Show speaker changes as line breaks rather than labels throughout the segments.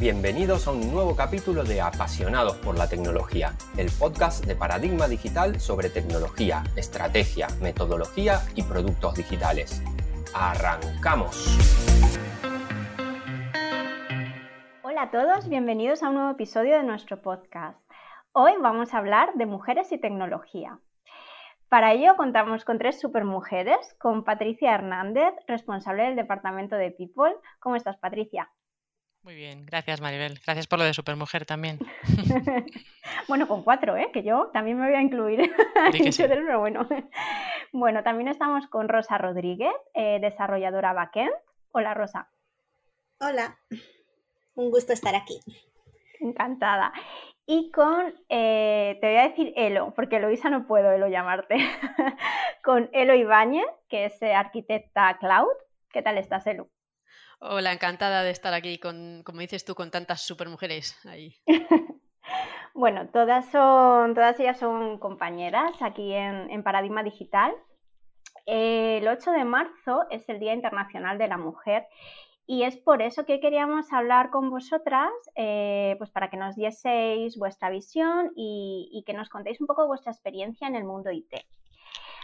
Bienvenidos a un nuevo capítulo de Apasionados por la Tecnología, el podcast de Paradigma Digital sobre tecnología, estrategia, metodología y productos digitales. ¡Arrancamos!
Hola a todos, bienvenidos a un nuevo episodio de nuestro podcast. Hoy vamos a hablar de mujeres y tecnología. Para ello contamos con tres supermujeres, con Patricia Hernández, responsable del Departamento de People. ¿Cómo estás, Patricia?
Muy bien, gracias Maribel. Gracias por lo de Supermujer también.
bueno, con cuatro, ¿eh? que yo también me voy a incluir. Pero bueno. bueno, también estamos con Rosa Rodríguez, eh, desarrolladora backend. Hola Rosa.
Hola, un gusto estar aquí.
Encantada. Y con, eh, te voy a decir Elo, porque Eloisa no puedo Elo llamarte, con Elo Ibáñez, que es eh, arquitecta cloud. ¿Qué tal estás, Elo?
Hola, encantada de estar aquí con, como dices tú, con tantas supermujeres ahí.
bueno, todas son, todas ellas son compañeras aquí en, Paradigma Digital. El 8 de marzo es el Día Internacional de la Mujer y es por eso que queríamos hablar con vosotras, eh, pues para que nos dieseis vuestra visión y, y, que nos contéis un poco vuestra experiencia en el mundo IT.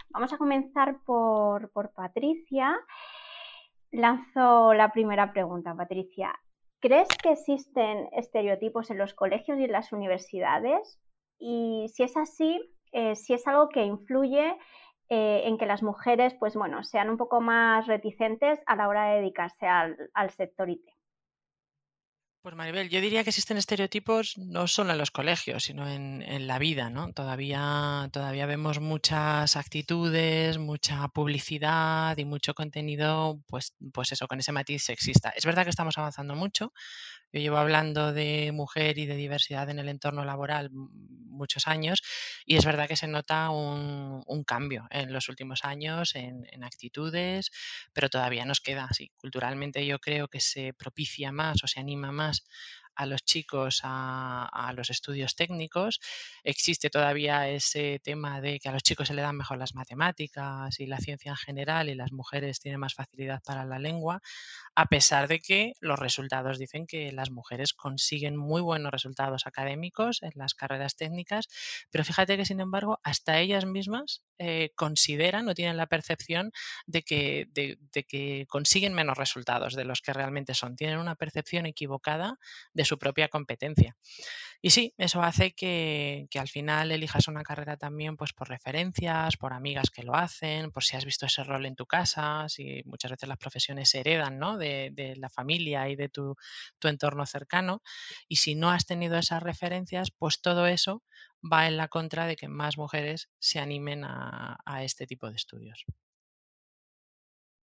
Vamos a comenzar por, por Patricia. Lanzo la primera pregunta, Patricia. ¿Crees que existen estereotipos en los colegios y en las universidades? Y si es así, eh, si es algo que influye eh, en que las mujeres, pues bueno, sean un poco más reticentes a la hora de dedicarse al, al sector IT.
Pues Maribel, yo diría que existen estereotipos no solo en los colegios, sino en, la vida, ¿no? Todavía, todavía vemos muchas actitudes, mucha publicidad y mucho contenido, pues, pues eso, con ese matiz sexista. Es verdad que estamos avanzando mucho, yo llevo hablando de mujer y de diversidad en el entorno laboral muchos años y es verdad que se nota un, cambio en los últimos años en, actitudes, pero todavía nos queda así. Culturalmente yo creo que se propicia más o se anima más a los chicos a, los estudios técnicos. Existe todavía ese tema de que a los chicos se le dan mejor las matemáticas y la ciencia en general y las mujeres tienen más facilidad para la lengua, a pesar de que los resultados dicen que las mujeres consiguen muy buenos resultados académicos en las carreras técnicas, pero fíjate que sin embargo hasta ellas mismas eh, consideran o tienen la percepción de que, de, que consiguen menos resultados de los que realmente son. Tienen una percepción equivocada de su propia competencia. Y sí, eso hace que, al final elijas una carrera también pues por referencias, por amigas que lo hacen, por si has visto ese rol en tu casa, si muchas veces las profesiones heredan ¿no? de, de, la familia y de tu, entorno cercano. Y si no has tenido esas referencias, pues todo eso va en la contra de que más mujeres se animen a, este tipo de estudios.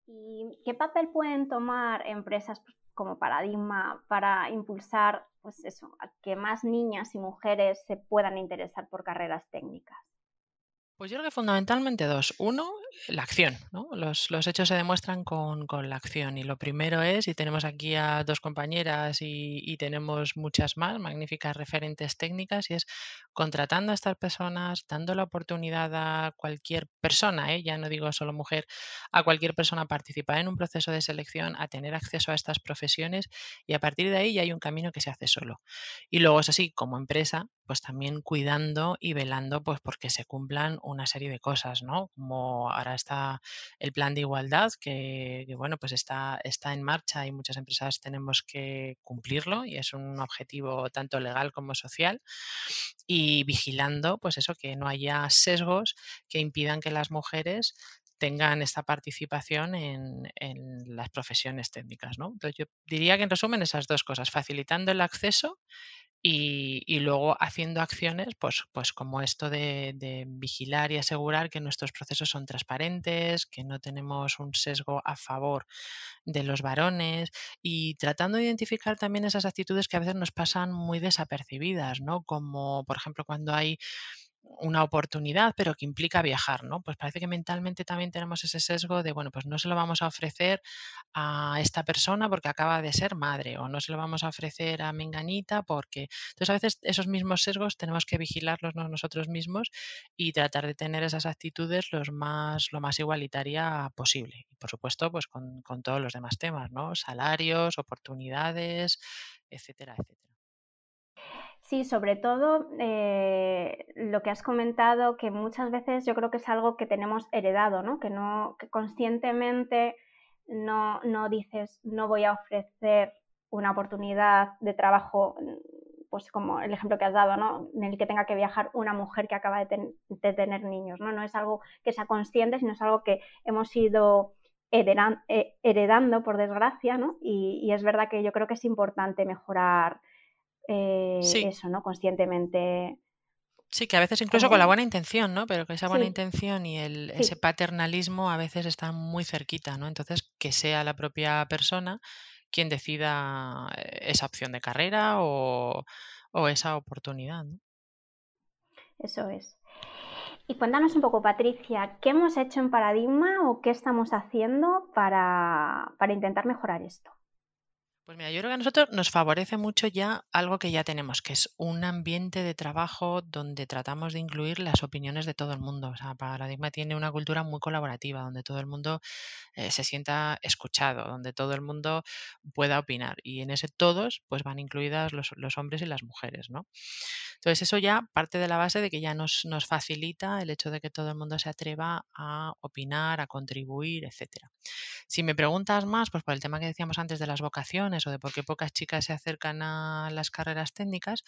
¿Y qué papel pueden tomar empresas pues, como paradigma para impulsar pues eso, a que más niñas y mujeres se puedan interesar por carreras técnicas?
Pues yo creo que fundamentalmente dos. Uno, la acción. ¿no? Los, hechos se demuestran con, la acción. Y lo primero es, y tenemos aquí a dos compañeras y, tenemos muchas más magníficas referentes técnicas, y es contratando a estas personas, dando la oportunidad a cualquier persona, ¿eh? ya no digo solo mujer, a cualquier persona a participar en un proceso de selección, a tener acceso a estas profesiones, y a partir de ahí ya hay un camino que se hace solo. Y luego es así, como empresa, pues también cuidando y velando pues porque se cumplan una serie de cosas, ¿no? Como ahora está el plan de igualdad que, bueno, pues está, está en marcha y muchas empresas tenemos que cumplirlo y es un objetivo tanto legal como social y vigilando pues eso, que no haya sesgos que impidan que las mujeres tengan esta participación en, las profesiones técnicas. ¿no? Yo diría que en resumen esas dos cosas, facilitando el acceso y, luego haciendo acciones, pues, pues como esto de, de, vigilar y asegurar que nuestros procesos son transparentes, que no tenemos un sesgo a favor de los varones y tratando de identificar también esas actitudes que a veces nos pasan muy desapercibidas, ¿no? Como por ejemplo cuando hay una oportunidad, pero que implica viajar, ¿no? Pues parece que mentalmente también tenemos ese sesgo de, bueno, pues no se lo vamos a ofrecer a esta persona porque acaba de ser madre o no se lo vamos a ofrecer a Menganita porque... Entonces a veces esos mismos sesgos tenemos que vigilarlos nosotros mismos y tratar de tener esas actitudes los más, lo más igualitaria posible. Y por supuesto, pues con, con todos los demás temas, ¿no? Salarios, oportunidades, etcétera, etcétera.
Sí, sobre todo eh, lo que has comentado, que muchas veces yo creo que es algo que tenemos heredado, ¿no? Que no, que conscientemente no, no dices no voy a ofrecer una oportunidad de trabajo, pues como el ejemplo que has dado, ¿no? En el que tenga que viajar una mujer que acaba de, tener niños, ¿no? No es algo que sea consciente, sino es algo que hemos ido eh, heredando, por desgracia, ¿no? y es verdad que yo creo que es importante mejorar eh, eso, ¿no? Conscientemente.
Sí, que a veces incluso con la buena intención, ¿no? Pero que esa buena intención y el, ese paternalismo a veces están muy cerquita, ¿no? Entonces, que sea la propia persona quien decida eh, esa opción de carrera o, esa oportunidad, ¿no?
Eso es. Y cuéntanos un poco, Patricia, ¿qué hemos hecho en Paradigma o qué estamos haciendo para intentar mejorar esto?
Pues mira, yo creo que a nosotros nos favorece mucho ya algo que ya tenemos, que es un ambiente de trabajo donde tratamos de incluir las opiniones de todo el mundo. O sea, Paradigma tiene una cultura muy colaborativa, donde todo el mundo eh, se sienta escuchado, donde todo el mundo pueda opinar. Y en ese todos, pues van incluidas los, los hombres y las mujeres, ¿no? Entonces, eso ya parte de la base de que ya nos, nos facilita el hecho de que todo el mundo se atreva a opinar, a contribuir, etcétera. Si me preguntas más, pues por el tema que decíamos antes de las vocaciones o de por qué pocas chicas se acercan a las carreras técnicas,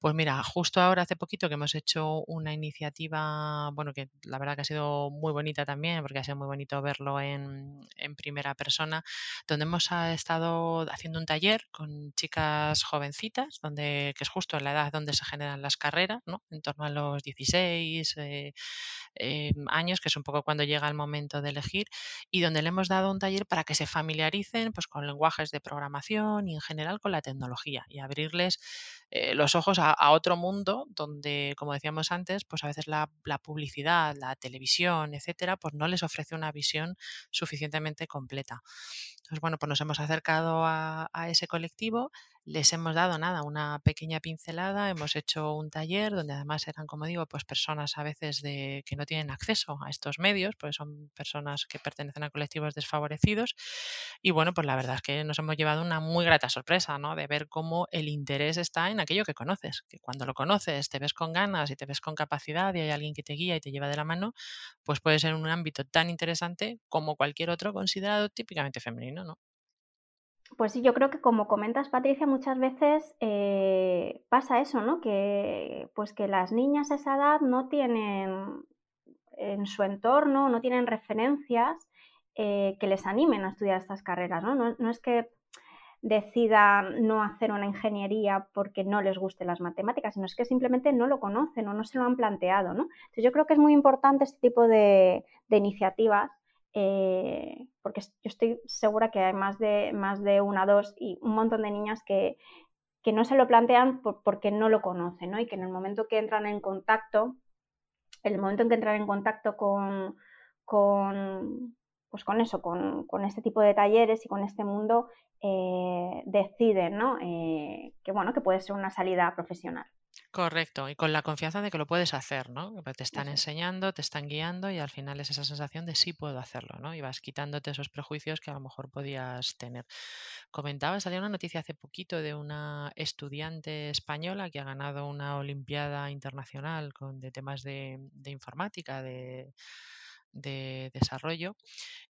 pues mira, justo ahora hace poquito que hemos hecho una iniciativa, bueno, que la verdad que ha sido muy bonita también, porque ha sido muy bonito verlo en, primera persona, donde hemos estado haciendo un taller con chicas jovencitas, donde, que es justo en la edad donde se generan las carreras, ¿no? En torno a los 16 eh, eh, años, que es un poco cuando llega el momento de elegir, y donde le hemos dado un taller para que se familiaricen pues, con lenguajes de programación y en general con la tecnología y abrirles eh, los ojos a, otro mundo donde, como decíamos antes, pues a veces la, publicidad, la televisión, etcétera, pues no les ofrece una visión suficientemente completa. Entonces, bueno, pues nos hemos acercado a ese colectivo les hemos dado nada, una pequeña pincelada, hemos hecho un taller donde además eran, como digo, pues personas a veces de, que no tienen acceso a estos medios, pues son personas que pertenecen a colectivos desfavorecidos. Y bueno, pues la verdad es que nos hemos llevado una muy grata sorpresa, ¿no? De ver cómo el interés está en aquello que conoces, que cuando lo conoces te ves con ganas y te ves con capacidad y hay alguien que te guía y te lleva de la mano, pues puede ser un ámbito tan interesante como cualquier otro considerado típicamente femenino, ¿no?
Pues sí, yo creo que como comentas, Patricia, muchas veces eh, pasa eso, ¿no? Que, pues que las niñas a esa edad no tienen en su entorno, no tienen referencias eh, que les animen a estudiar estas carreras, ¿no? ¿no? es que decidan no hacer una ingeniería porque no les gusten las matemáticas, sino es que simplemente no lo conocen o no se lo han planteado, ¿no? Entonces yo creo que es muy importante este tipo de iniciativas eh, porque yo estoy segura que hay más de, más de una, dos y un montón de niñas que, no se lo plantean porque no lo conocen, ¿no? Y que en el momento que entran en contacto, el momento en que entran en contacto con, con pues con eso, con, este tipo de talleres y con este mundo, eh, deciden, ¿no? Eh, que bueno, que puede ser una salida profesional.
Correcto, y con la confianza de que lo puedes hacer, ¿no? Te están enseñando, te están guiando y al final es esa sensación de sí puedo hacerlo, ¿no? Y vas quitándote esos prejuicios que a lo mejor podías tener. Comentaba, salió una noticia hace poquito de una estudiante española que ha ganado una Olimpiada Internacional con, de temas de, informática, de, de desarrollo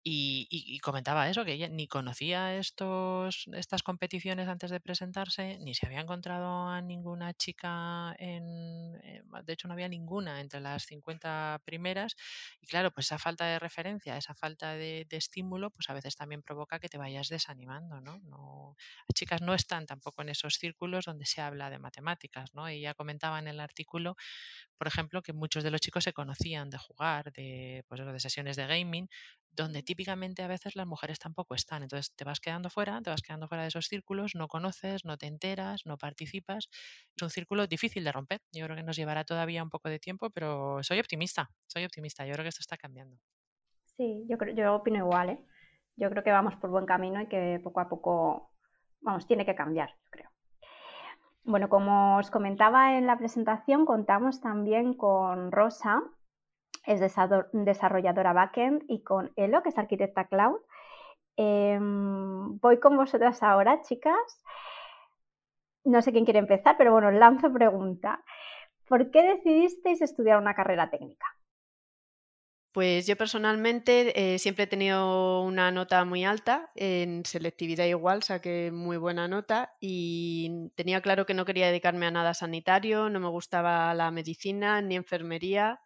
y, comentaba eso, que ella ni conocía estos, estas competiciones antes de presentarse, ni se había encontrado a ninguna chica en, eh, de hecho no había ninguna entre las 50 primeras, y claro, pues esa falta de referencia, esa falta de, estímulo, pues a veces también provoca que te vayas desanimando, ¿no? ¿no? Las chicas no están tampoco en esos círculos donde se habla de matemáticas, ¿no? Ella comentaba en el artículo, por ejemplo, que muchos de los chicos se conocían de jugar, de, pues, de sesiones de gaming, donde típicamente a veces las mujeres tampoco están. Entonces te vas quedando fuera, te vas quedando fuera de esos círculos, no conoces, no te enteras, no participas. Es un círculo difícil de romper. Yo creo que nos llevará todavía un poco de tiempo, pero soy optimista, soy optimista. Yo creo que esto está cambiando.
Sí, yo creo, yo opino igual, ¿eh? Yo creo que vamos por buen camino y que poco a poco, vamos, tiene que cambiar, creo. Bueno, como os comentaba en la presentación, contamos también con Rosa, es desarrolladora backend, y con Elo, que es arquitecta cloud. Em, voy con vosotras ahora, chicas. No sé quién quiere empezar, pero bueno, lanzo pregunta. ¿Por qué decidisteis estudiar una carrera técnica?
Pues yo personalmente eh, siempre he tenido una nota muy alta, en selectividad igual saqué muy buena nota y tenía claro que no quería dedicarme a nada sanitario, no me gustaba la medicina ni enfermería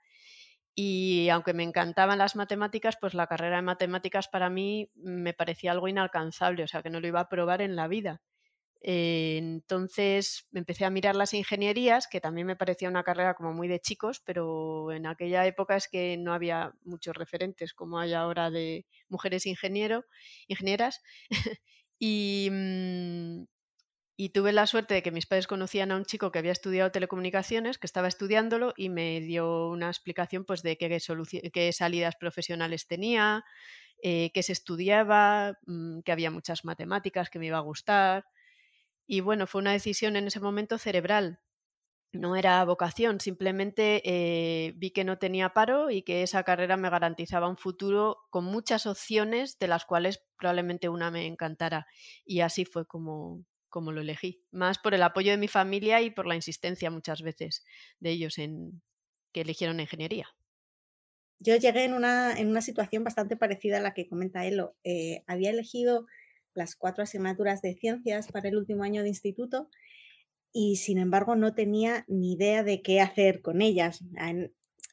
y aunque me encantaban las matemáticas, pues la carrera de matemáticas para mí me parecía algo inalcanzable, o sea que no lo iba a probar en la vida. Eh, entonces empecé a mirar las ingenierías, que también me parecía una carrera como muy de chicos, pero en aquella época es que no había muchos referentes como hay ahora de mujeres ingeniero, ingenieras. y, mm, y tuve la suerte de que mis padres conocían a un chico que había estudiado telecomunicaciones, que estaba estudiándolo y me dio una explicación pues, de qué, qué salidas profesionales tenía, eh, qué se estudiaba, mm, que había muchas matemáticas, que me iba a gustar. Y bueno, fue una decisión en ese momento cerebral. No era vocación, simplemente eh, vi que no tenía paro y que esa carrera me garantizaba un futuro con muchas opciones, de las cuales probablemente una me encantara. Y así fue como, como lo elegí, más por el apoyo de mi familia y por la insistencia muchas veces de ellos en que eligieron ingeniería.
Yo llegué en una, en una situación bastante parecida a la que comenta Elo. Eh, había elegido las cuatro asignaturas de ciencias para el último año de instituto y sin embargo no tenía ni idea de qué hacer con ellas.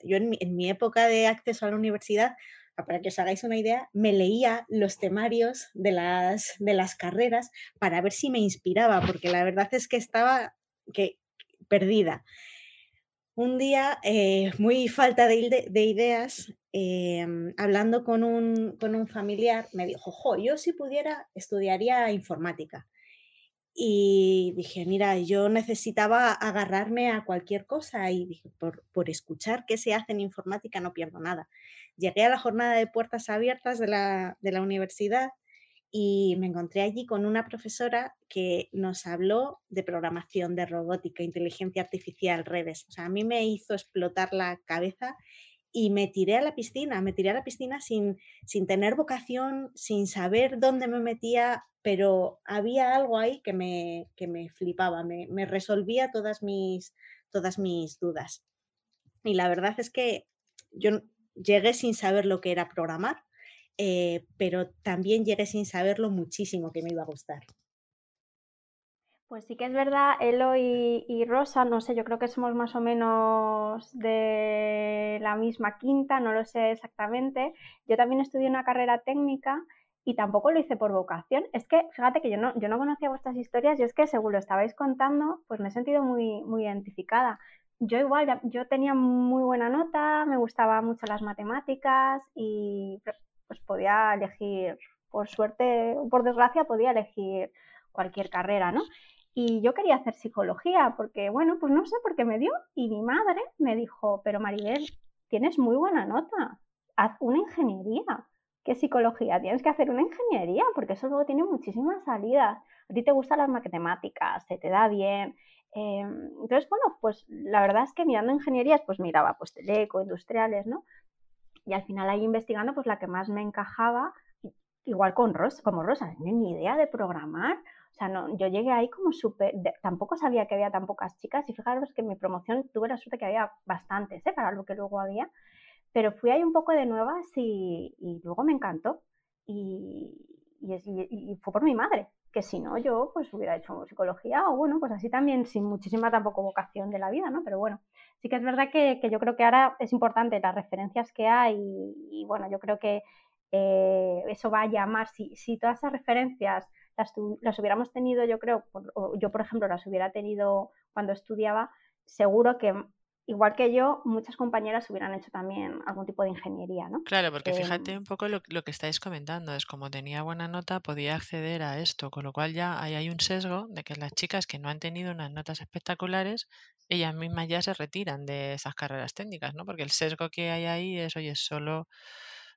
yo en mi época de acceso a la universidad para que os hagáis una idea, me leía los temarios de las, de las carreras para ver si me inspiraba, porque la verdad es que estaba que, perdida. Un día, eh, muy falta de, ideas, em, hablando con un, con un, familiar, me dijo, jo, yo si pudiera estudiaría informática. Y dije, mira, yo necesitaba agarrarme a cualquier cosa y dije, por, por escuchar qué se hace en informática no pierdo nada llegué a la jornada de puertas abiertas de la, universidad y me encontré allí con una profesora que nos habló de programación, de robótica, inteligencia artificial, redes. O sea, a mí me hizo explotar la cabeza y me tiré a la piscina, me tiré a la piscina sin, sin tener vocación, sin saber dónde me metía, pero había algo ahí que me, que me flipaba, me, me resolvía todas mis, todas mis dudas. Y la verdad es que yo llegué sin saber lo que era programar, eh, pero también llegué sin saberlo muchísimo que me iba a gustar.
Pues sí que es verdad, Elo y, Rosa, no sé, yo creo que somos más o menos de la misma quinta, no lo sé exactamente. Yo también estudié una carrera técnica y tampoco lo hice por vocación. Es que, fíjate que yo no, yo no conocía vuestras historias y es que según lo estabais contando, pues me he sentido muy, muy identificada yo igual, yo tenía muy buena nota, me gustaban mucho las matemáticas y pues podía elegir, por suerte o por desgracia, podía elegir cualquier carrera, ¿no? Y yo quería hacer psicología porque, bueno, pues no sé por qué me dio y mi madre me dijo, pero Maribel, tienes muy buena nota, haz una ingeniería. ¿Qué psicología? Tienes que hacer una ingeniería porque eso luego tiene muchísimas salidas. A ti te gustan las matemáticas, se te da bien, Em, entonces, bueno, pues la verdad es que mirando ingenierías, pues miraba pues teleco, industriales, ¿no? Y al final ahí investigando, pues la que más me encajaba, igual con Rosa, como Rosa, no ni idea de programar. O sea, no, yo llegué ahí como súper, tampoco sabía que había tan pocas chicas y fijaros que en mi promoción tuve la suerte que había bastantes, ¿eh? Para lo que luego había, pero fui ahí un poco de nuevas y, y luego me encantó. y, y, fue por mi madre, que si no yo pues hubiera hecho psicología o bueno, pues así también sin muchísima tampoco vocación de la vida, ¿no? Pero bueno, sí que es verdad que, yo creo que ahora es importante las referencias que hay y, bueno, yo creo que eh, eso va a llamar, si, si todas esas referencias las, las, hubiéramos tenido, yo creo, yo por ejemplo las hubiera tenido cuando estudiaba, seguro que igual que yo, muchas compañeras hubieran hecho también algún tipo de ingeniería, ¿no?
Claro, porque fíjate un poco lo, que estáis comentando, es como tenía buena nota, podía acceder a esto, con lo cual ya hay un sesgo de que las chicas que no han tenido unas notas espectaculares, ellas mismas ya se retiran de esas carreras técnicas, ¿no? Porque el sesgo que hay ahí es, oye, solo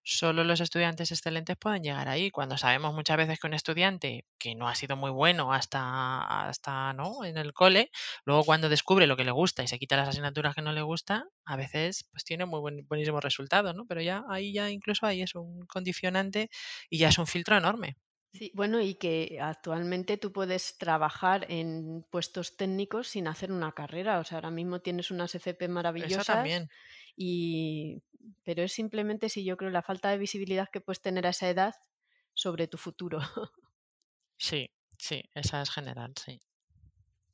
solo los estudiantes excelentes pueden llegar ahí, cuando sabemos muchas veces que un estudiante que no ha sido muy bueno hasta, hasta ¿no? en el cole, luego cuando descubre lo que le gusta y se quita las asignaturas que no le gustan, a veces pues tiene muy buen, buenísimos resultados, ¿no? Pero ya ahí ya incluso ahí es un condicionante y ya es un filtro enorme.
Sí, bueno, y que actualmente tú puedes trabajar en puestos técnicos sin hacer una carrera. O sea, ahora mismo tienes unas FP maravillosas.
también.
Y pero es simplemente si yo creo la falta de visibilidad que puedes tener a esa edad sobre tu futuro.
Sí, sí, esa es general, sí.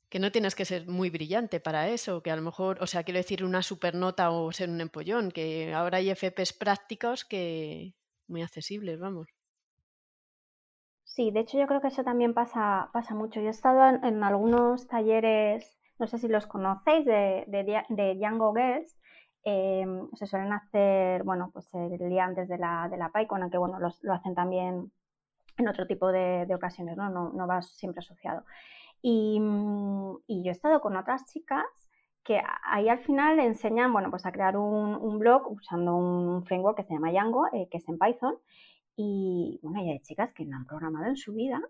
Que no tienes que ser muy brillante para eso, que a lo mejor, o sea, quiero decir una supernota o ser un empollón, que ahora hay FPs prácticos que muy accesibles, vamos.
Sí, de hecho yo creo que eso también pasa, pasa mucho. Yo he estado en, algunos talleres, no sé si los conocéis, de, de, de Django Girls, Em, se suelen hacer, bueno, pues el día antes de la, de la PyCon, aunque bueno, lo hacen también en otro tipo de, ocasiones, ¿no? ¿no? No, va siempre asociado. Y, y, yo he estado con otras chicas que ahí al final enseñan, bueno, pues a crear un, un blog usando un framework que se llama Django, eh, que es en Python. Y bueno, hay chicas que no han programado en su vida.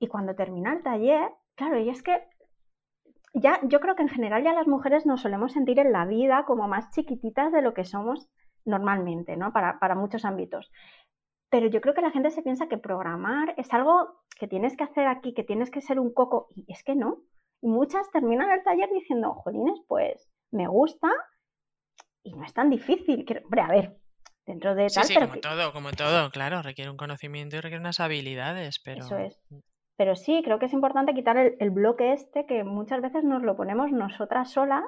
Y cuando termina el taller, claro, y es que ya, yo creo que en general ya las mujeres nos solemos sentir en la vida como más chiquititas de lo que somos normalmente, ¿no? Para, para muchos ámbitos. Pero yo creo que la gente se piensa que programar es algo que tienes que hacer aquí, que tienes que ser un coco, y es que no. Y muchas terminan el taller diciendo, jolines, pues me gusta y no es tan difícil. Hombre, a ver, dentro de
tal. Sí, sí, como todo, como todo, claro, requiere un conocimiento y requiere unas habilidades, pero.
Eso es. Pero sí, creo que es importante quitar el, bloque este que muchas veces nos lo ponemos nosotras solas,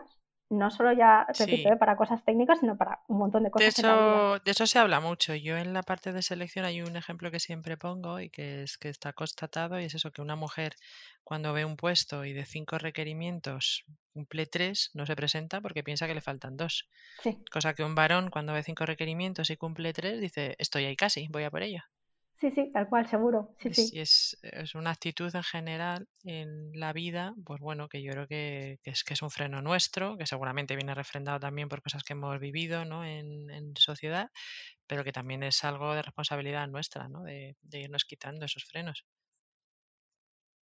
no solo ya, repito, ¿eh? para cosas técnicas, sino para un montón de cosas.
De eso, de eso se habla mucho. Yo en la parte de selección hay un ejemplo que siempre pongo y que es que está constatado y es eso, que una mujer cuando ve un puesto y de cinco requerimientos cumple tres, no se presenta porque piensa que le faltan dos. Cosa que un varón cuando ve cinco requerimientos y cumple tres dice, estoy ahí casi, voy a por ello.
Sí, sí, tal cual, seguro. Sí,
sí. Es, es, una actitud en general en la vida, pues bueno, que yo creo que, es, que es un freno nuestro, que seguramente viene refrendado también por cosas que hemos vivido ¿no? en, en sociedad, pero que también es algo de responsabilidad nuestra, ¿no? de, de irnos quitando esos frenos.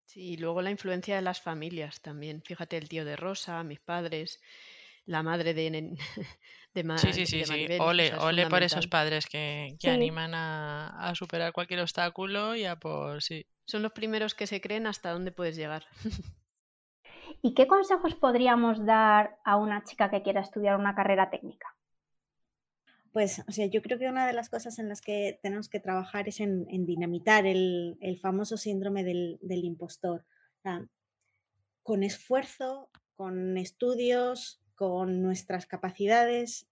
Sí, y luego la influencia de las familias también. Fíjate, el tío de Rosa, mis padres, la madre de, de,
sí, sí, sí, sí. Ole, ole por esos padres que, que animan a, a, superar cualquier obstáculo y a por sí.
Son los primeros que se creen hasta dónde puedes llegar.
¿Y qué consejos podríamos dar a una chica que quiera estudiar una carrera técnica?
Pues, o sea, yo creo que una de las cosas en las que tenemos que trabajar es en, dinamitar el, el, famoso síndrome del, del impostor. con esfuerzo, con estudios, con nuestras capacidades,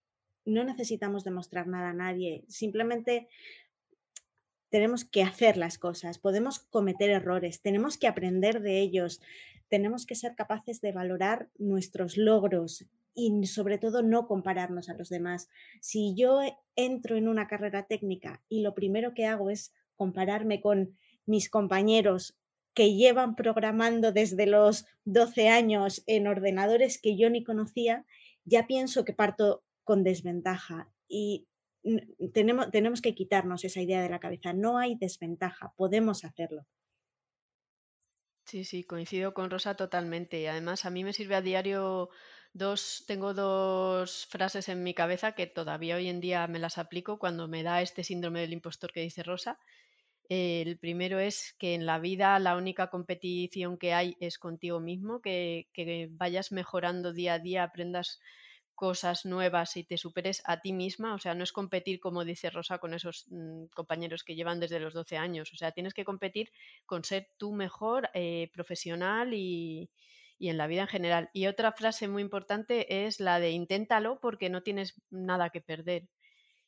no necesitamos demostrar nada a nadie, simplemente tenemos que hacer las cosas, podemos cometer errores, tenemos que aprender de ellos, tenemos que ser capaces de valorar nuestros logros y sobre todo no compararnos a los demás. Si yo entro en una carrera técnica y lo primero que hago es compararme con mis compañeros que llevan programando desde los 12 años en ordenadores que yo ni conocía, ya pienso que parto con desventaja y tenemos, tenemos que quitarnos esa idea de la cabeza. No hay desventaja, podemos hacerlo.
Sí, sí, coincido con Rosa totalmente. Además, a mí me sirve a diario dos, tengo dos frases en mi cabeza que todavía hoy en día me las aplico cuando me da este síndrome del impostor que dice Rosa. El primero es que en la vida la única competición que hay es contigo mismo, que, vayas mejorando día a día, aprendas cosas nuevas y te superes a ti misma. O sea, no es competir, como dice Rosa, con esos mm, compañeros que llevan desde los 12 años. O sea, tienes que competir con ser tú mejor eh, profesional y, y en la vida en general. Y otra frase muy importante es la de inténtalo porque no tienes nada que perder.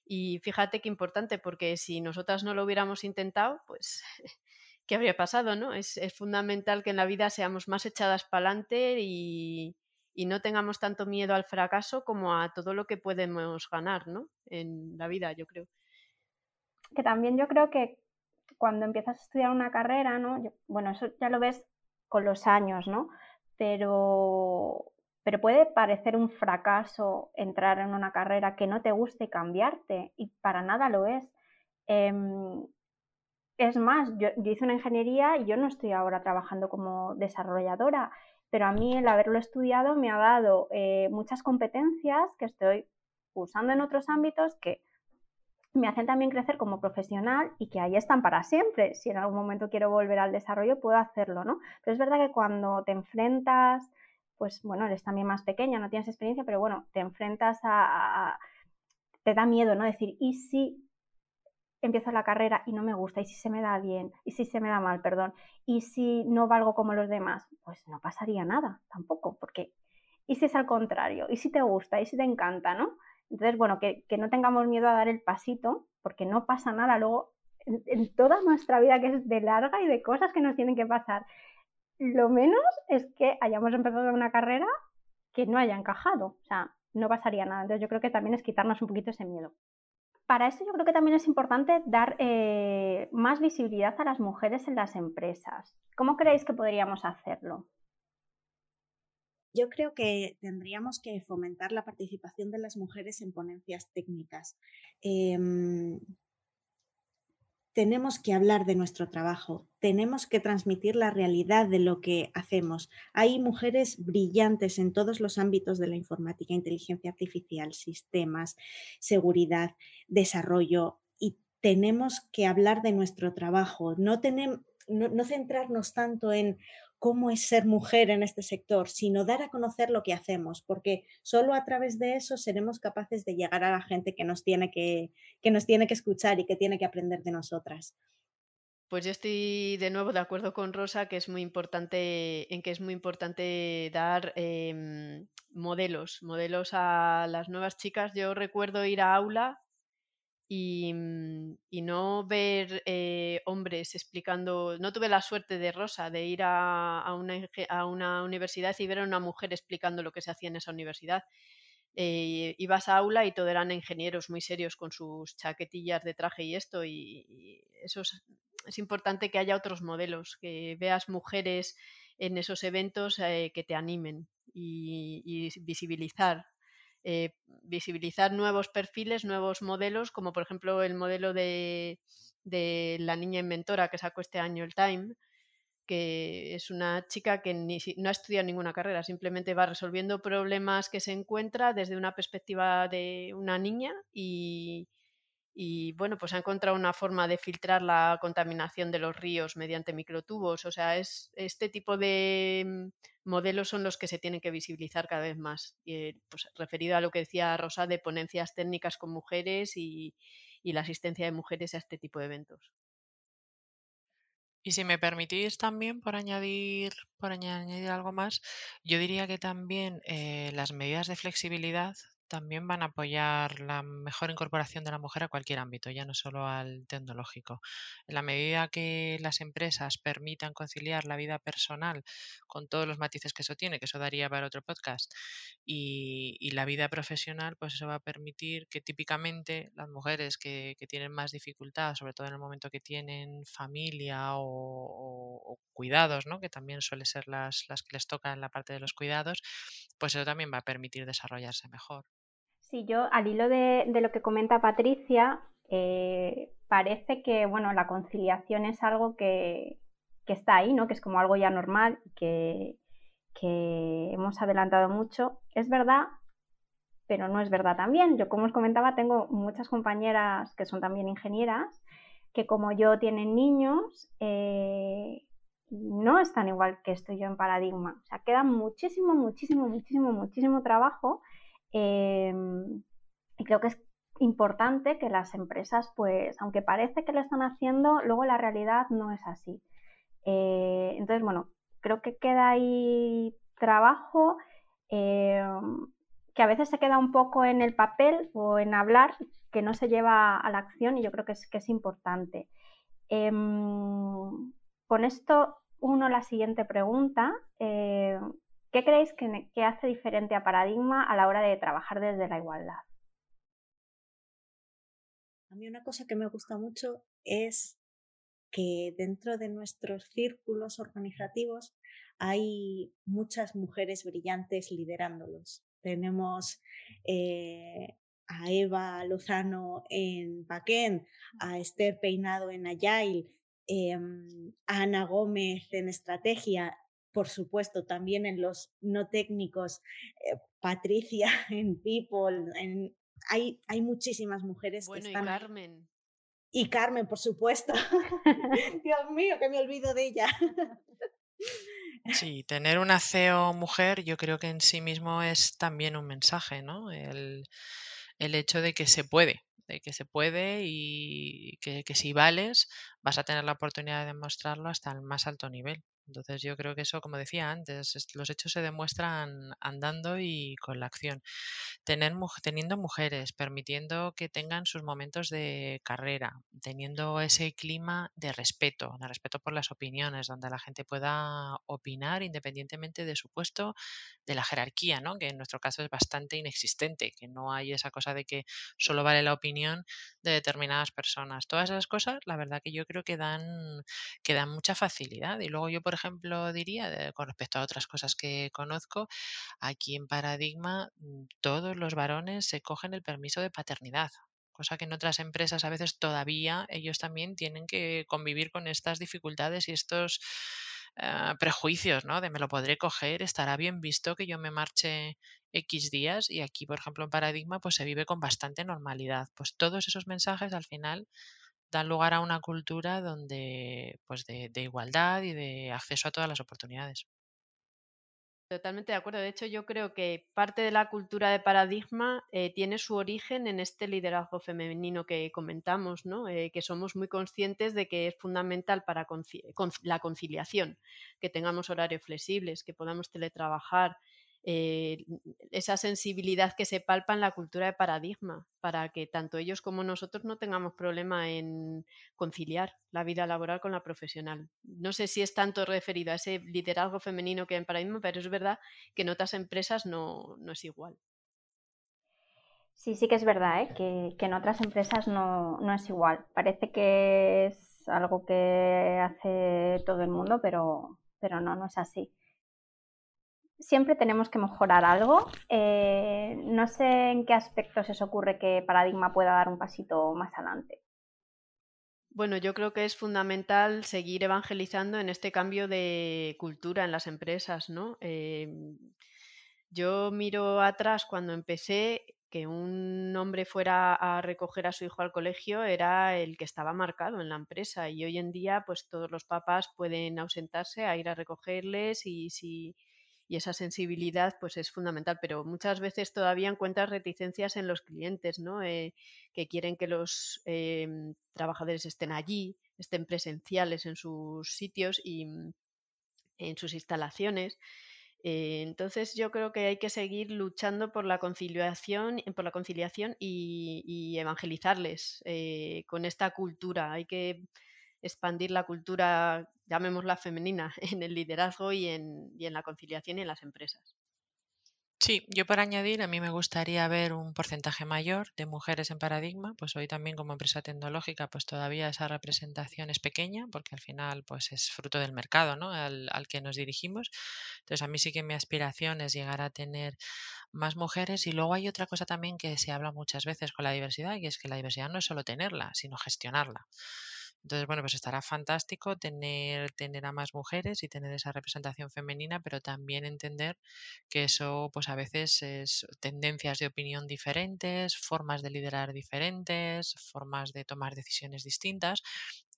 Y fíjate qué importante, porque si nosotras no lo hubiéramos intentado, pues, ¿qué habría pasado? ¿no? Es, es fundamental que en la vida seamos más echadas para adelante y, y no tengamos tanto miedo al fracaso como a todo lo que podemos ganar, ¿no? En la vida, yo creo.
Que también yo creo que cuando empiezas a estudiar una carrera, ¿no? bueno, eso ya lo ves con los años, ¿no? Pero, pero puede parecer un fracaso entrar en una carrera que no te guste cambiarte, y para nada lo es. Em, es más, yo, yo, hice una ingeniería y yo no estoy ahora trabajando como desarrolladora pero a mí el haberlo estudiado me ha dado eh, muchas competencias que estoy usando en otros ámbitos que me hacen también crecer como profesional y que ahí están para siempre. Si en algún momento quiero volver al desarrollo, puedo hacerlo, ¿no? Pero es verdad que cuando te enfrentas, pues bueno, eres también más pequeña, no tienes experiencia, pero bueno, te enfrentas a, a te da miedo, ¿no? Decir, ¿y si empiezo la carrera y no me gusta, y si se me da bien, y si se me da mal, perdón, y si no valgo como los demás, pues no pasaría nada tampoco, porque y si es al contrario, y si te gusta, y si te encanta, ¿no? Entonces, bueno, que, no tengamos miedo a dar el pasito, porque no pasa nada luego en, toda nuestra vida que es de larga y de cosas que nos tienen que pasar. Lo menos es que hayamos empezado una carrera que no haya encajado, o sea, no pasaría nada. Entonces yo creo que también es quitarnos un poquito ese miedo para eso yo creo que también es importante dar eh, más visibilidad a las mujeres en las empresas. ¿Cómo creéis que podríamos hacerlo?
Yo creo que tendríamos que fomentar la participación de las mujeres en ponencias técnicas. Em, tenemos que hablar de nuestro trabajo, tenemos que transmitir la realidad de lo que hacemos. Hay mujeres brillantes en todos los ámbitos de la informática, inteligencia artificial, sistemas, seguridad, desarrollo, y tenemos que hablar de nuestro trabajo. No, tenemos, no, centrarnos tanto en cómo es ser mujer en este sector, sino dar a conocer lo que hacemos, porque solo a través de eso seremos capaces de llegar a la gente que nos tiene que, que, nos tiene que escuchar y que tiene que aprender de nosotras.
Pues yo estoy de nuevo de acuerdo con Rosa que es muy importante, en que es muy importante dar em, modelos, modelos a las nuevas chicas. Yo recuerdo ir a aula Mm, y, no ver eh, hombres explicando, no tuve la suerte de Rosa de ir a, una, universidad y ver a una mujer explicando lo que se hacía en esa universidad. Eh, ibas a aula y todo eran ingenieros muy serios con sus chaquetillas de traje y esto, y, eso es, importante que haya otros modelos, que veas mujeres en esos eventos eh, que te animen y visibilizar eh, visibilizar nuevos perfiles, nuevos modelos, como por ejemplo el modelo de, la niña inventora que sacó este año el Time, que es una chica que no ha estudiado ninguna carrera, simplemente va resolviendo problemas que se encuentra desde una perspectiva de una niña y, y bueno, pues ha encontrado una forma de filtrar la contaminación de los ríos mediante microtubos. O sea, es este tipo de mm, modelos son los que se tienen que visibilizar cada vez más. Eh, pues, referido a lo que decía Rosa de ponencias técnicas con mujeres y, y la asistencia de mujeres a este tipo de eventos.
Y si me permitís también, por añadir, por añadir algo más, yo diría que también eh, las medidas de flexibilidad también van a apoyar la mejor incorporación de la mujer a cualquier ámbito, ya no solo al tecnológico. En la medida que las empresas permitan conciliar la vida personal con todos los matices que eso tiene, que eso daría para otro podcast, y, la vida profesional, pues eso va a permitir que típicamente las mujeres que, tienen más dificultad, sobre todo en el momento que tienen familia o, cuidados, ¿no? que también suele ser las, las que les toca en la parte de los cuidados, pues eso también va a permitir desarrollarse mejor.
Sí, yo al hilo de, lo que comenta Patricia, eh, parece que bueno, la conciliación es algo que, está ahí, ¿no? que es como algo ya normal, que, que hemos adelantado mucho. Es verdad, pero no es verdad también. Yo, como os comentaba, tengo muchas compañeras que son también ingenieras, que como yo tienen niños, eh, no están igual que estoy yo en paradigma. O sea, queda muchísimo, muchísimo, muchísimo, muchísimo trabajo Em, y creo que es importante que las empresas, pues, aunque parece que lo están haciendo, luego la realidad no es así. Eh, entonces, bueno, creo que queda ahí trabajo em, que a veces se queda un poco en el papel o en hablar, que no se lleva a la acción y yo creo que es, que es importante. Em, con esto, uno, la siguiente pregunta. ¿Qué creéis que, hace diferente a Paradigma a la hora de trabajar desde la igualdad?
A mí una cosa que me gusta mucho es que dentro de nuestros círculos organizativos hay muchas mujeres brillantes liderándolos. Tenemos eh, a Eva Lozano en Paquén, a Esther Peinado en Agile, em, a Ana Gómez en Estrategia, por supuesto, también en los no técnicos, eh, Patricia en People, hay, hay muchísimas mujeres
que
están...
Y Carmen.
Y Carmen, por supuesto. Dios mío, que me olvido de ella.
Sí, tener una CEO mujer yo creo que en sí mismo es también un mensaje, ¿no? El, el hecho de que se puede, de que se puede y que, que si vales vas a tener la oportunidad de demostrarlo hasta el más alto nivel. Entonces yo creo que eso, como decía antes, los hechos se demuestran andando y con la acción. Tener, teniendo mujeres, permitiendo que tengan sus momentos de carrera, teniendo ese clima de respeto, de respeto por las opiniones, donde la gente pueda opinar independientemente de su puesto, de la jerarquía, ¿no? que en nuestro caso es bastante inexistente, que no hay esa cosa de que solo vale la opinión de determinadas personas. Todas esas cosas, la verdad que yo creo que dan, que dan mucha facilidad. Y luego yo, por ejemplo, diría, con respecto a otras cosas que conozco, aquí en Paradigma mm, todos los varones se cogen el permiso de paternidad cosa que en otras empresas a veces todavía ellos también tienen que convivir con estas dificultades y estos eh, prejuicios, ¿no? De me lo podré coger, estará bien visto que yo me marche X días y aquí, por ejemplo, en Paradigma, pues se vive con bastante normalidad. Pues todos esos mensajes al final dan lugar a una cultura donde, pues de, igualdad y de acceso a todas las oportunidades.
Totalmente de acuerdo. De hecho, yo creo que parte de la cultura de paradigma eh, tiene su origen en este liderazgo femenino que comentamos, ¿no? Eh, que somos muy conscientes de que es fundamental para la conciliación, que tengamos horarios flexibles, que podamos teletrabajar, eh, esa sensibilidad que se palpa en la cultura de paradigma, para que tanto ellos como nosotros no tengamos problema en conciliar la vida laboral con la profesional. No sé si es tanto referido a ese liderazgo femenino que hay en paradigma, pero es verdad que en otras empresas no, es igual.
Sí, sí que es verdad, ¿eh? que, en otras empresas no, no, es igual. Parece que es algo que hace todo el mundo, pero, pero no, no es así siempre tenemos que mejorar algo. Eh, no sé en qué aspectos eso ocurre que Paradigma pueda dar un pasito más adelante.
Bueno, yo creo que es fundamental seguir evangelizando en este cambio de cultura en las empresas, ¿no? Em, yo miro atrás cuando empecé que un hombre fuera a recoger a su hijo al colegio era el que estaba marcado en la empresa y hoy en día pues todos los papás pueden ausentarse a ir a recogerles y si y esa sensibilidad pues es fundamental, pero muchas veces todavía encuentras reticencias en los clientes, ¿no? Eh, que quieren que los em, trabajadores estén allí, estén presenciales en sus sitios y mm, en sus instalaciones. Eh, entonces yo creo que hay que seguir luchando por la conciliación, por la conciliación y, evangelizarles eh, con esta cultura. Hay que expandir la cultura, llamémosla femenina, en el liderazgo y en, y en la conciliación y en las empresas.
Sí, yo para añadir, a mí me gustaría ver un porcentaje mayor de mujeres en paradigma, pues hoy también como empresa tecnológica, pues todavía esa representación es pequeña, porque al final pues es fruto del mercado, ¿no? Al, al que nos dirigimos. Entonces a mí sí que mi aspiración es llegar a tener más mujeres y luego hay otra cosa también que se habla muchas veces con la diversidad y es que la diversidad no es solo tenerla, sino gestionarla. Entonces, bueno, pues estará fantástico tener, tener a más mujeres y tener esa representación femenina, pero también entender que eso, pues a veces es tendencias de opinión diferentes, formas de liderar diferentes, formas de tomar decisiones distintas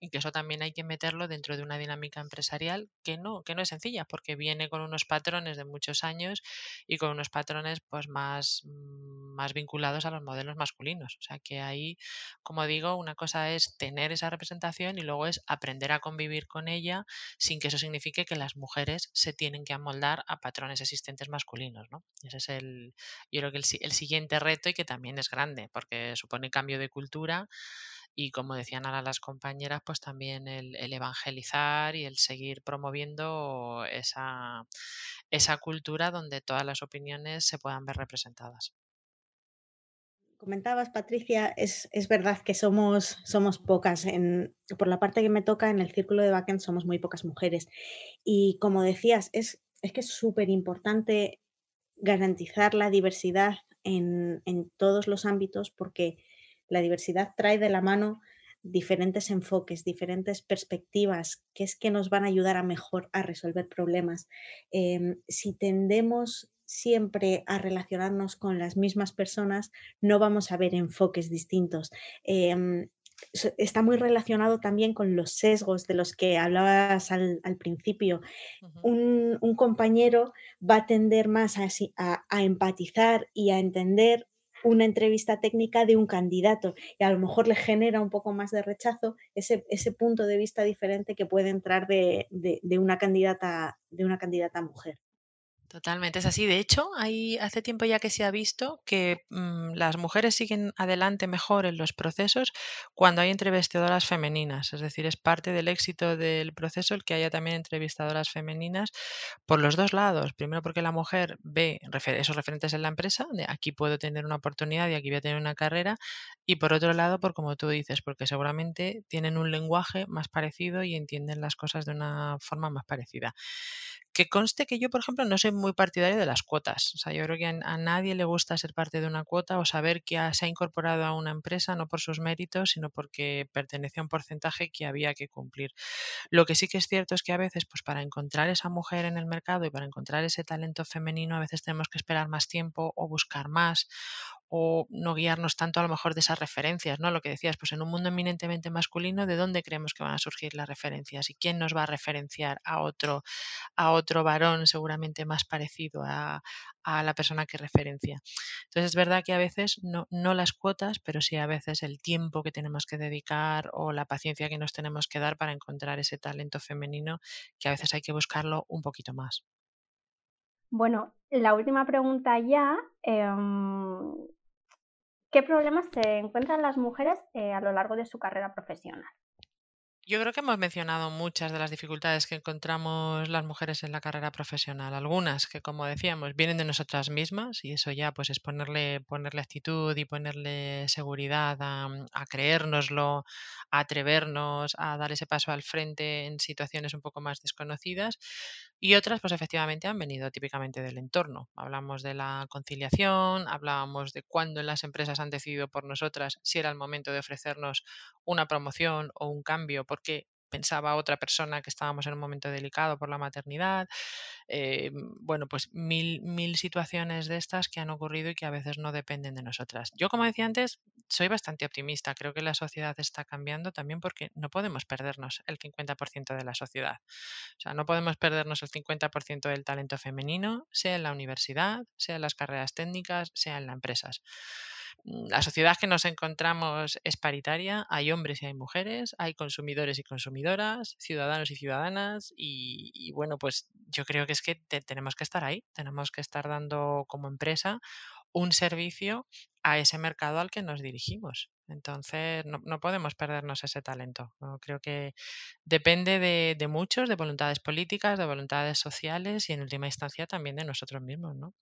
y que eso también hay que meterlo dentro de una dinámica empresarial que no, que no es sencilla, porque viene con unos patrones de muchos años y con unos patrones pues más, mm, más vinculados a los modelos masculinos. O sea que ahí, como digo, una cosa es tener esa representación y luego es aprender a convivir con ella sin que eso signifique que las mujeres se tienen que amoldar a patrones existentes masculinos. ¿no? Ese es el, yo creo que el, el siguiente reto y que también es grande, porque supone cambio de cultura y como decían ahora las compañeras, pues también el, evangelizar y el seguir promoviendo esa, esa cultura donde todas las opiniones se puedan ver representadas
comentabas, Patricia, es, verdad que somos, somos pocas. En, por la parte que me toca, en el círculo de backend somos muy pocas mujeres. Y como decías, es, es que es súper importante garantizar la diversidad en, en, todos los ámbitos porque la diversidad trae de la mano diferentes enfoques, diferentes perspectivas, que es que nos van a ayudar a mejor a resolver problemas. Em, si tendemos siempre a relacionarnos con las mismas personas, no vamos a ver enfoques distintos. Em, está muy relacionado también con los sesgos de los que hablabas al, principio. un, compañero va a tender más a, empatizar y a entender una entrevista técnica de un candidato y a lo mejor le genera un poco más de rechazo ese, ese punto de vista diferente que puede entrar de, de, una candidata de una candidata mujer.
Totalmente, es así. De hecho, hay, hace tiempo ya que se ha visto que mm, las mujeres siguen adelante mejor en los procesos cuando hay entrevistadoras femeninas. Es decir, es parte del éxito del proceso el que haya también entrevistadoras femeninas por los dos lados. Primero porque la mujer ve esos referentes en la empresa, de aquí puedo tener una oportunidad y aquí voy a tener una carrera. Y por otro lado, por como tú dices, porque seguramente tienen un lenguaje más parecido y entienden las cosas de una forma más parecida. Que conste que yo, por ejemplo, no soy muy partidario de las cuotas. O sea, yo creo que a, nadie le gusta ser parte de una cuota o saber que se ha incorporado a una empresa no por sus méritos, sino porque pertenece a un porcentaje que había que cumplir. Lo que sí que es cierto es que a veces, pues para encontrar esa mujer en el mercado y para encontrar ese talento femenino, a veces tenemos que esperar más tiempo o buscar más o no guiarnos tanto a lo mejor de esas referencias, ¿no? Lo que decías, pues en un mundo eminentemente masculino, ¿de dónde creemos que van a surgir las referencias? ¿Y quién nos va a referenciar a otro, a otro varón seguramente más parecido a, la persona que referencia? Entonces es verdad que a veces no, no las cuotas, pero sí a veces el tiempo que tenemos que dedicar o la paciencia que nos tenemos que dar para encontrar ese talento femenino que a veces hay que buscarlo un poquito más.
Bueno, la última pregunta ya. Em, ¿Qué problemas se encuentran las mujeres eh, a lo largo de su carrera profesional?
Yo creo que hemos mencionado muchas de las dificultades que encontramos las mujeres en la carrera profesional. Algunas que, como decíamos, vienen de nosotras mismas y eso ya pues es ponerle, ponerle actitud y ponerle seguridad a, a creérnoslo, a atrevernos, a dar ese paso al frente en situaciones un poco más desconocidas. Y otras, pues efectivamente han venido típicamente del entorno. Hablamos de la conciliación, hablábamos de cuándo las empresas han decidido por nosotras si era el momento de ofrecernos una promoción o un cambio porque pensaba otra persona que estábamos en un momento delicado por la maternidad. Eh, bueno, pues mil, mil situaciones de estas que han ocurrido y que a veces no dependen de nosotras. Yo, como decía antes, soy bastante optimista. Creo que la sociedad está cambiando también porque no podemos perdernos el 50% de la sociedad. O sea, no podemos perdernos el 50% del talento femenino, sea en la universidad, sea en las carreras técnicas, sea en las empresas. Mm, la sociedad que nos encontramos es paritaria, hay hombres y hay mujeres, hay consumidores y consumidoras, ciudadanos y ciudadanas y, bueno, pues yo creo que es que tenemos que estar ahí, tenemos que estar dando como empresa un servicio a ese mercado al que nos dirigimos. Entonces, no, podemos perdernos ese talento. Creo que depende de, de, muchos, de voluntades políticas, de voluntades sociales y en última instancia también de nosotros mismos. ¿no?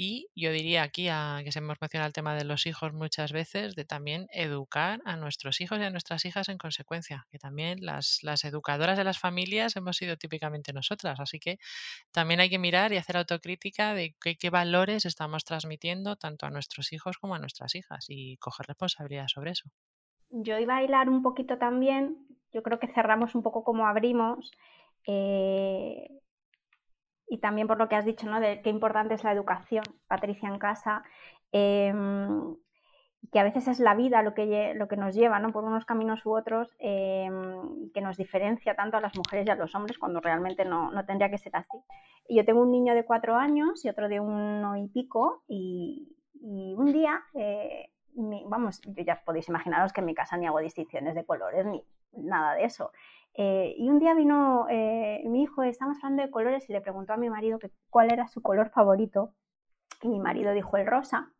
Y yo diría aquí, que se hemos mencionado el tema de los hijos muchas veces, de también educar a nuestros hijos y a nuestras hijas en consecuencia, que también las, las educadoras de las familias hemos sido típicamente nosotras, así que también hay que mirar y hacer autocrítica de qué, valores estamos transmitiendo tanto a nuestros hijos como a nuestras hijas y coger responsabilidad eso.
Yo iba a hilar un poquito también, yo creo que cerramos un poco como abrimos. Eh, y también por lo que has dicho, ¿no? De qué importante es la educación, Patricia, en casa. Em, que a veces es la vida lo que, lo que nos lleva ¿no? por unos caminos u otros, em, que nos diferencia tanto a las mujeres y a los hombres cuando realmente no, no, tendría que ser así. Yo tengo un niño de cuatro años y otro de uno y pico y, y un día, eh, vamos, yo ya podéis imaginaros que en mi casa ni hago distinciones de colores ni nada de eso. Eh, y un día vino eh, mi hijo, estábamos hablando de colores y le preguntó a mi marido que cuál era su color favorito. Y mi marido dijo el rosa.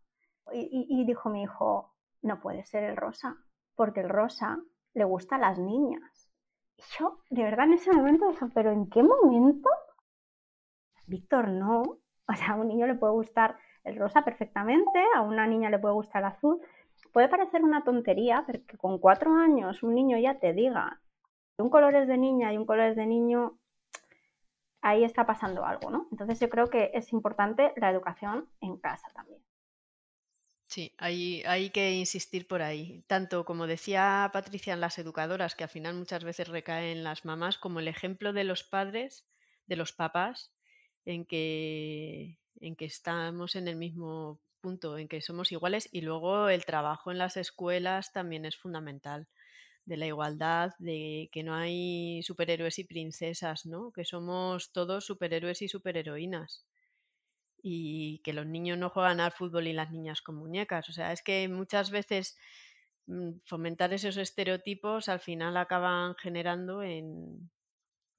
Y, dijo mi hijo, no puede ser el rosa, porque el rosa le gusta a las niñas. Y yo, de verdad, en ese momento dije, pero ¿en qué momento? Víctor, no. O sea, a un niño le puede gustar el rosa perfectamente, a una niña le puede gustar el azul. Puede parecer una tontería, pero que con cuatro años un niño ya te diga un color es de niña y un color es de niño, ahí está pasando algo, ¿no? Entonces yo creo que es importante la educación en casa también.
Sí, hay, hay que insistir por ahí. Tanto como decía Patricia en las educadoras, que al final muchas veces recaen las mamás, como el ejemplo de los padres, de los papás, en que, en que estamos en el mismo punto, en que somos iguales y luego el trabajo en las escuelas también es fundamental de la igualdad, de que no hay superhéroes y princesas, ¿no? Que somos todos superhéroes y superheroínas y que los niños no juegan al fútbol y las niñas con muñecas. O sea, es que muchas veces mm, fomentar esos estereotipos al final acaban generando en,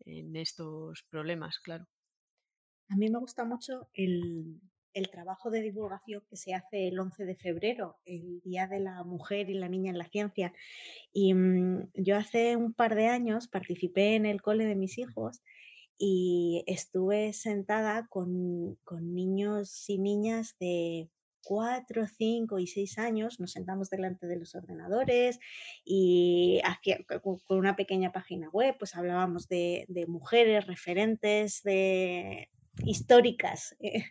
estos problemas, claro.
A mí me gusta mucho el, el, trabajo de divulgación que se hace el 11 de febrero, el Día de la Mujer y la Niña en la Ciencia. Y mm, yo hace un par de años participé en el cole de mis hijos y estuve sentada con, niños y niñas de 4, 5 y 6 años, nos sentamos delante de los ordenadores y con una pequeña página web, pues hablábamos de, mujeres referentes de, históricas eh,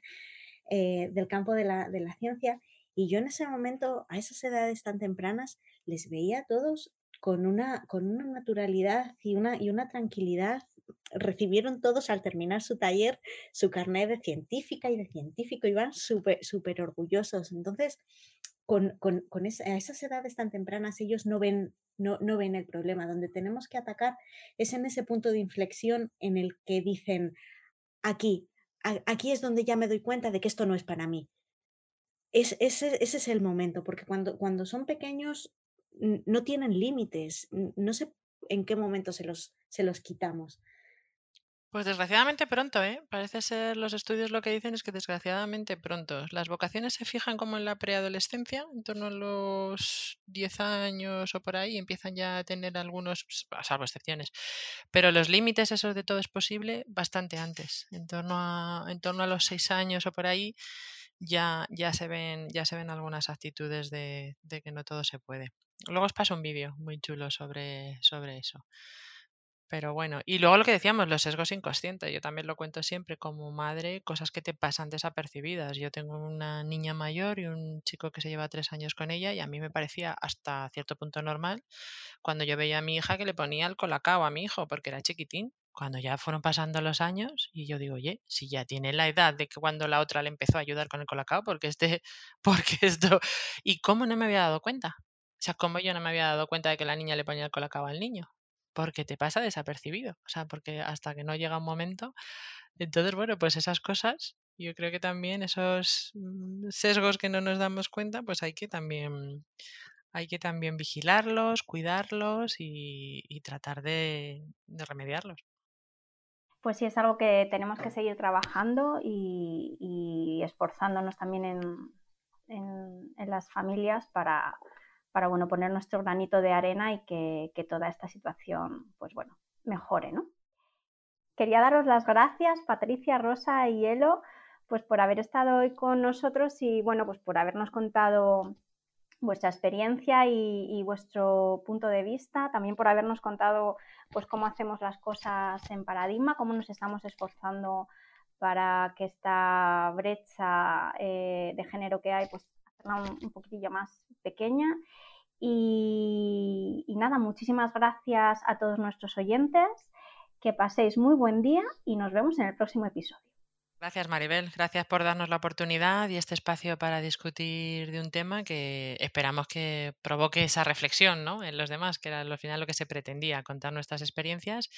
eh, del campo de la, de la, ciencia. Y yo en ese momento, a esas edades tan tempranas, les veía a todos con una, con una naturalidad y una, y una tranquilidad recibieron todos al terminar su taller su carnet de científica y de científico, iban súper súper orgullosos. Entonces, con, con, con a esas edades tan tempranas ellos no ven, no, no ven el problema. Donde tenemos que atacar es en ese punto de inflexión en el que dicen, aquí, aquí es donde ya me doy cuenta de que esto no es para mí. Es, ese, ese es el momento, porque cuando, cuando son pequeños no tienen límites, no sé en qué momento se los, se los quitamos.
Pues desgraciadamente pronto, ¿eh? Parece ser, los estudios lo que dicen es que desgraciadamente pronto. Las vocaciones se fijan como en la preadolescencia, en torno a los 10 años o por ahí, empiezan ya a tener algunos, salvo excepciones. Pero los límites, eso de todo es posible, bastante antes. En torno a, en torno a los 6 años o por ahí, ya, ya, se, ven, ya se ven algunas actitudes de, de que no todo se puede. Luego os paso un vídeo muy chulo sobre, sobre eso. Pero bueno, y luego lo que decíamos, los sesgos inconscientes. Yo también lo cuento siempre como madre, cosas que te pasan desapercibidas. Yo tengo una niña mayor y un chico que se lleva tres años con ella y a mí me parecía hasta cierto punto normal cuando yo veía a mi hija que le ponía el colacao a mi hijo porque era chiquitín. Cuando ya fueron pasando los años y yo digo, oye, si ya tiene la edad de que cuando la otra le empezó a ayudar con el colacao, porque este, porque esto, ¿y cómo no me había dado cuenta? O sea, ¿cómo yo no me había dado cuenta de que la niña le ponía el colacao al niño? Porque te pasa desapercibido, o sea, porque hasta que no llega un momento, entonces, bueno, pues esas cosas, yo creo que también esos mm, sesgos que no nos damos cuenta, pues hay que también, hay que también vigilarlos, cuidarlos y, tratar de, remediarlos.
Pues sí, es algo que tenemos que seguir trabajando y, esforzándonos también en las familias para, para bueno, poner nuestro granito de arena y que, toda esta situación pues bueno, mejore. ¿no? Quería daros las gracias, Patricia, Rosa y Elo, pues por haber estado hoy con nosotros y bueno, pues por habernos contado vuestra experiencia y, vuestro punto de vista, también por habernos contado pues cómo hacemos las cosas en paradigma, cómo nos estamos esforzando para que esta brecha eh, de género que hay pues un, poquitillo más pequeña y, nada, muchísimas gracias a todos nuestros oyentes, que paséis muy buen día y nos vemos en el próximo episodio.
Gracias Maribel, gracias por darnos la oportunidad y este espacio para discutir de un tema que esperamos que provoque esa reflexión ¿no? en los demás, que era al final lo que se pretendía, contar nuestras experiencias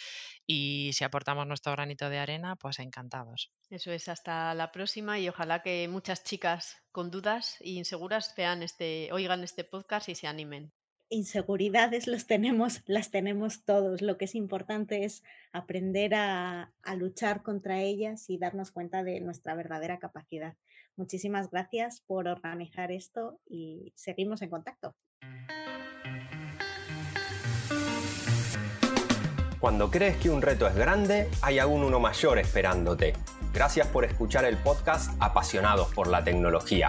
y si aportamos nuestro granito de arena, pues encantados.
Eso es, hasta la próxima y ojalá que muchas chicas con dudas e inseguras vean este, oigan este podcast y se animen
inseguridades los tenemos, las tenemos todos. Lo que es importante es aprender a, a, luchar contra ellas y darnos cuenta de nuestra verdadera capacidad. Muchísimas gracias por organizar esto y seguimos en contacto.
Cuando crees que un reto es grande, hay aún uno mayor esperándote. Gracias por escuchar el podcast Apasionados por la Tecnología.